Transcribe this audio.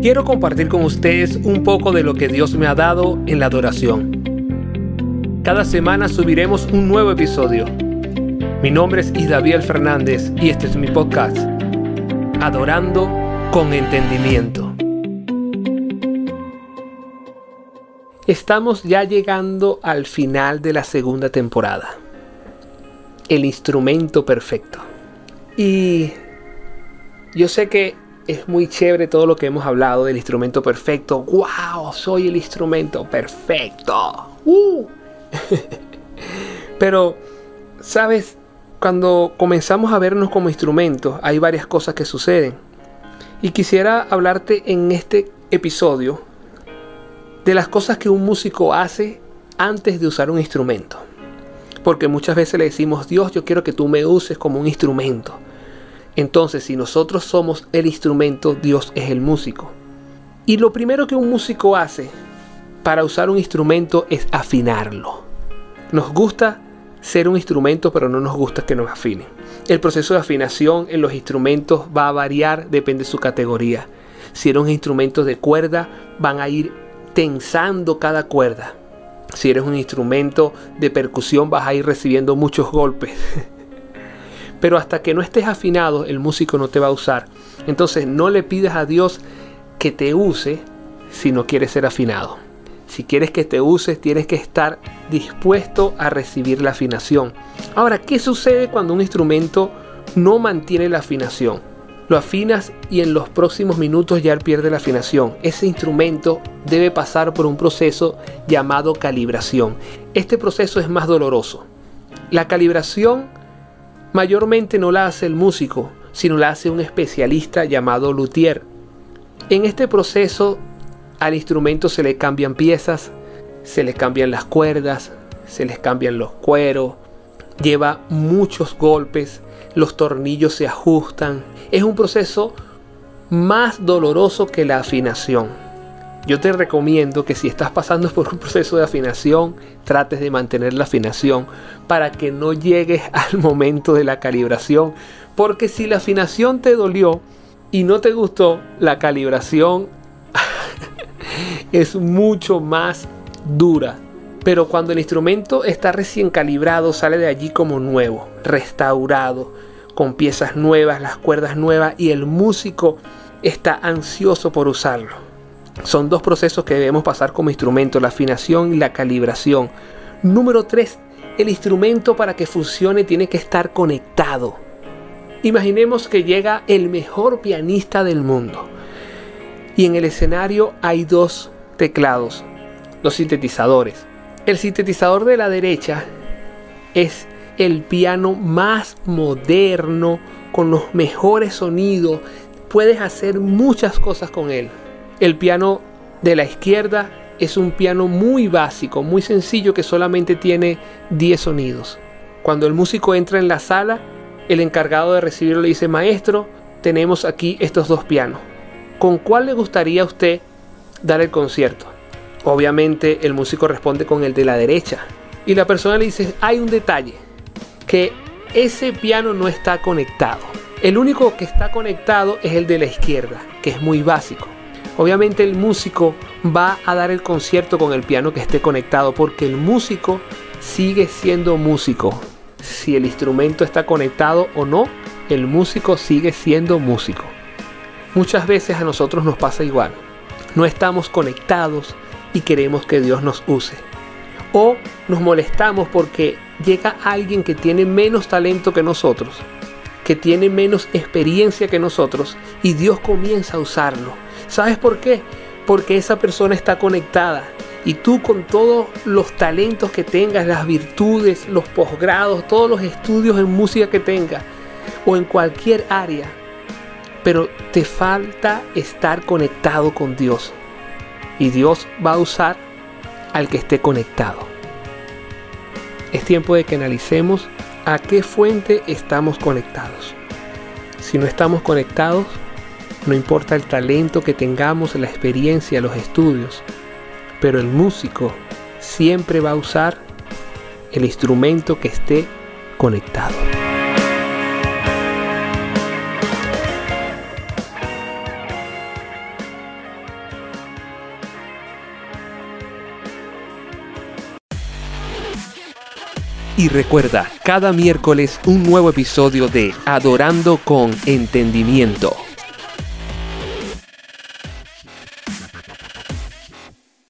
quiero compartir con ustedes un poco de lo que Dios me ha dado en la adoración. Cada semana subiremos un nuevo episodio. Mi nombre es Isdaviel Fernández y este es mi podcast, Adorando con Entendimiento. Estamos ya llegando al final de la segunda temporada. El instrumento perfecto. Y yo sé que es muy chévere todo lo que hemos hablado del instrumento perfecto. ¡Wow! Soy el instrumento perfecto. ¡Uh! Pero, ¿sabes? Cuando comenzamos a vernos como instrumentos, hay varias cosas que suceden. Y quisiera hablarte en este episodio de las cosas que un músico hace antes de usar un instrumento. Porque muchas veces le decimos, Dios, yo quiero que tú me uses como un instrumento. Entonces, si nosotros somos el instrumento, Dios es el músico. Y lo primero que un músico hace para usar un instrumento es afinarlo. Nos gusta ser un instrumento, pero no nos gusta que nos afinen. El proceso de afinación en los instrumentos va a variar, depende de su categoría. Si eres un instrumento de cuerda, van a ir tensando cada cuerda. Si eres un instrumento de percusión, vas a ir recibiendo muchos golpes. Pero hasta que no estés afinado, el músico no te va a usar. Entonces no le pidas a Dios que te use si no quieres ser afinado. Si quieres que te uses, tienes que estar dispuesto a recibir la afinación. Ahora, ¿qué sucede cuando un instrumento no mantiene la afinación? Lo afinas y en los próximos minutos ya pierde la afinación. Ese instrumento debe pasar por un proceso llamado calibración. Este proceso es más doloroso. La calibración mayormente no la hace el músico, sino la hace un especialista llamado luthier. En este proceso al instrumento se le cambian piezas, se le cambian las cuerdas, se les cambian los cueros, lleva muchos golpes, los tornillos se ajustan. Es un proceso más doloroso que la afinación. Yo te recomiendo que si estás pasando por un proceso de afinación, trates de mantener la afinación para que no llegues al momento de la calibración. Porque si la afinación te dolió y no te gustó, la calibración es mucho más dura. Pero cuando el instrumento está recién calibrado, sale de allí como nuevo, restaurado, con piezas nuevas, las cuerdas nuevas y el músico está ansioso por usarlo. Son dos procesos que debemos pasar como instrumento, la afinación y la calibración. Número 3. El instrumento para que funcione tiene que estar conectado. Imaginemos que llega el mejor pianista del mundo y en el escenario hay dos teclados, los sintetizadores. El sintetizador de la derecha es el piano más moderno, con los mejores sonidos. Puedes hacer muchas cosas con él. El piano de la izquierda es un piano muy básico, muy sencillo que solamente tiene 10 sonidos. Cuando el músico entra en la sala, el encargado de recibirlo le dice, maestro, tenemos aquí estos dos pianos. ¿Con cuál le gustaría a usted dar el concierto? Obviamente el músico responde con el de la derecha. Y la persona le dice, hay un detalle, que ese piano no está conectado. El único que está conectado es el de la izquierda, que es muy básico. Obviamente el músico va a dar el concierto con el piano que esté conectado porque el músico sigue siendo músico. Si el instrumento está conectado o no, el músico sigue siendo músico. Muchas veces a nosotros nos pasa igual. No estamos conectados y queremos que Dios nos use. O nos molestamos porque llega alguien que tiene menos talento que nosotros, que tiene menos experiencia que nosotros y Dios comienza a usarlo ¿Sabes por qué? Porque esa persona está conectada y tú con todos los talentos que tengas, las virtudes, los posgrados, todos los estudios en música que tengas o en cualquier área, pero te falta estar conectado con Dios. Y Dios va a usar al que esté conectado. Es tiempo de que analicemos a qué fuente estamos conectados. Si no estamos conectados, no importa el talento que tengamos, la experiencia, los estudios, pero el músico siempre va a usar el instrumento que esté conectado. Y recuerda, cada miércoles un nuevo episodio de Adorando con Entendimiento.